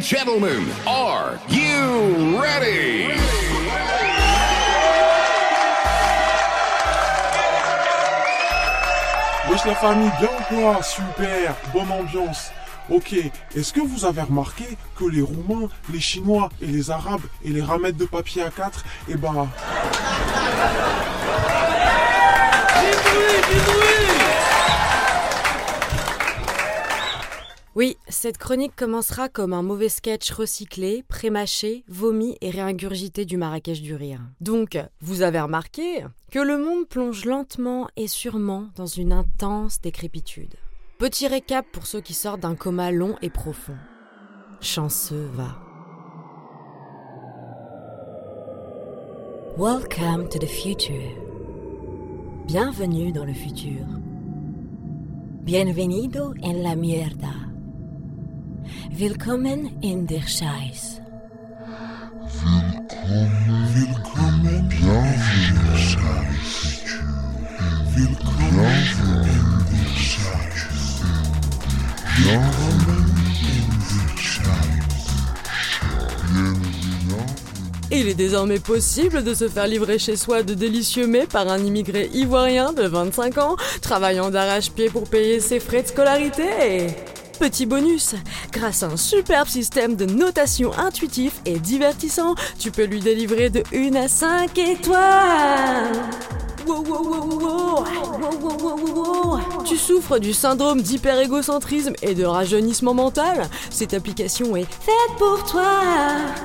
gentlemen, are you ready? Wesh la famille, bien ou quoi Super, bonne ambiance. Ok, est-ce que vous avez remarqué que les Roumains, les Chinois et les Arabes et les ramettes de papier à 4, eh ben... Oui, cette chronique commencera comme un mauvais sketch recyclé, prémâché, vomi et réingurgité du Marrakech du rire. Donc, vous avez remarqué que le monde plonge lentement et sûrement dans une intense décrépitude. Petit récap pour ceux qui sortent d'un coma long et profond. Chanceux va. Welcome to the future. Bienvenue dans le futur. Bienvenido en la mierda. Willkommen in der Scheiß. Willkommen, bienvenue, Willkommen in der Scheiß. Willkommen in der Scheiß. Il est désormais possible de se faire livrer chez soi de délicieux mets par un immigré ivoirien de 25 ans, travaillant d'arrache-pied pour payer ses frais de scolarité. Petit bonus, grâce à un superbe système de notation intuitif et divertissant, tu peux lui délivrer de 1 à 5 étoiles. Wow, wow, wow. Tu souffres du syndrome d'hyperégocentrisme et de rajeunissement mental Cette application est faite pour toi.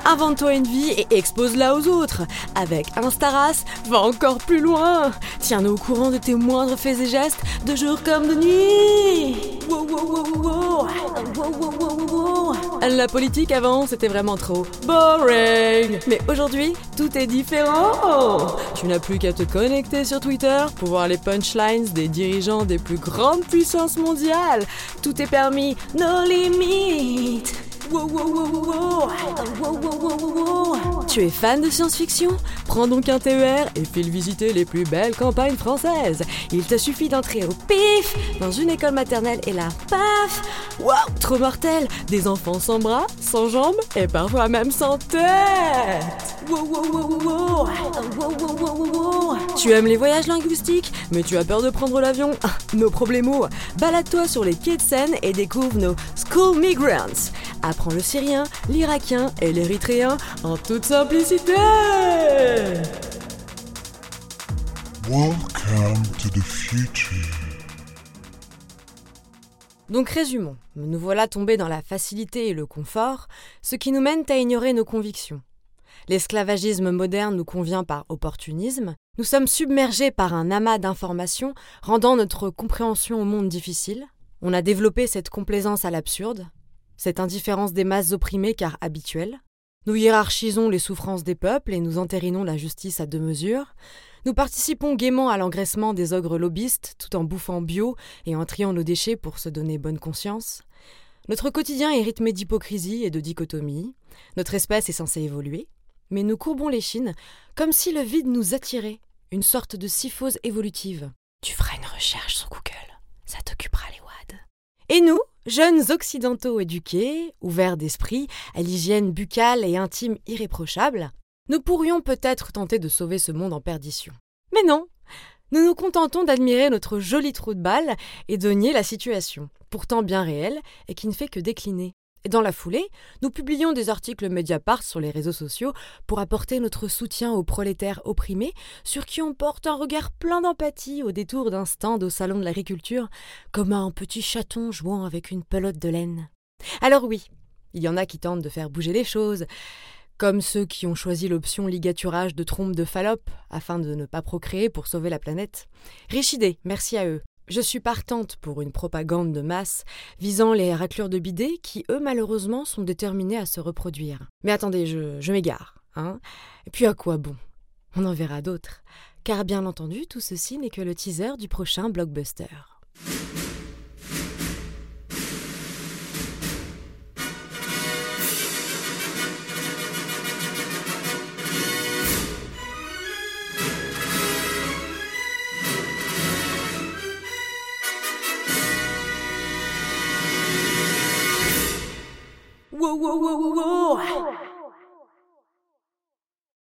Invente-toi une vie et expose-la aux autres. Avec Instaras, va encore plus loin. Tiens-nous au courant de tes moindres faits et gestes, de jour comme de nuit. La politique avant, c'était vraiment trop boring. Mais aujourd'hui, tout est différent. Tu n'as plus qu'à te connecter sur Twitter pour voir les punchlines des dirigeants des plus grandes puissances mondiales. Tout est permis, no limites. Tu es fan de science-fiction? Prends donc un TER et file visiter les plus belles campagnes françaises. Il te suffit d'entrer au pif dans une école maternelle et là, paf! Waouh, trop mortel! Des enfants sans bras, sans jambes et parfois même sans tête. Wow, wow, wow. Tu aimes les voyages linguistiques, mais tu as peur de prendre l'avion? Nos problèmes Balade-toi sur les quais de Seine et découvre nos School Migrants. Apprends le syrien, l'irakien et l'érythréen en toute simplicité. Welcome to the future. Donc résumons, nous voilà tombés dans la facilité et le confort, ce qui nous mène à ignorer nos convictions. L'esclavagisme moderne nous convient par opportunisme, nous sommes submergés par un amas d'informations rendant notre compréhension au monde difficile, on a développé cette complaisance à l'absurde, cette indifférence des masses opprimées car habituelle, nous hiérarchisons les souffrances des peuples et nous entérinons la justice à deux mesures. Nous participons gaiement à l'engraissement des ogres lobbyistes tout en bouffant bio et en triant nos déchets pour se donner bonne conscience. Notre quotidien est rythmé d'hypocrisie et de dichotomie. Notre espèce est censée évoluer. Mais nous courbons les chines comme si le vide nous attirait, une sorte de syphose évolutive. Tu feras une recherche sur Google, ça t'occupera les wads. Et nous, Jeunes occidentaux éduqués, ouverts d'esprit, à l'hygiène buccale et intime irréprochable, nous pourrions peut-être tenter de sauver ce monde en perdition. Mais non Nous nous contentons d'admirer notre joli trou de balle et de nier la situation, pourtant bien réelle et qui ne fait que décliner. Dans la foulée, nous publions des articles Mediapart sur les réseaux sociaux pour apporter notre soutien aux prolétaires opprimés, sur qui on porte un regard plein d'empathie au détour d'un stand au salon de l'agriculture, comme un petit chaton jouant avec une pelote de laine. Alors oui, il y en a qui tentent de faire bouger les choses, comme ceux qui ont choisi l'option ligaturage de trompe de Fallope afin de ne pas procréer pour sauver la planète. Riche merci à eux. Je suis partante pour une propagande de masse visant les raclures de bidets qui, eux, malheureusement, sont déterminés à se reproduire. Mais attendez, je, je m'égare. Hein Et puis à quoi bon? On en verra d'autres. Car bien entendu, tout ceci n'est que le teaser du prochain blockbuster. Wow, wow, wow, wow, wow.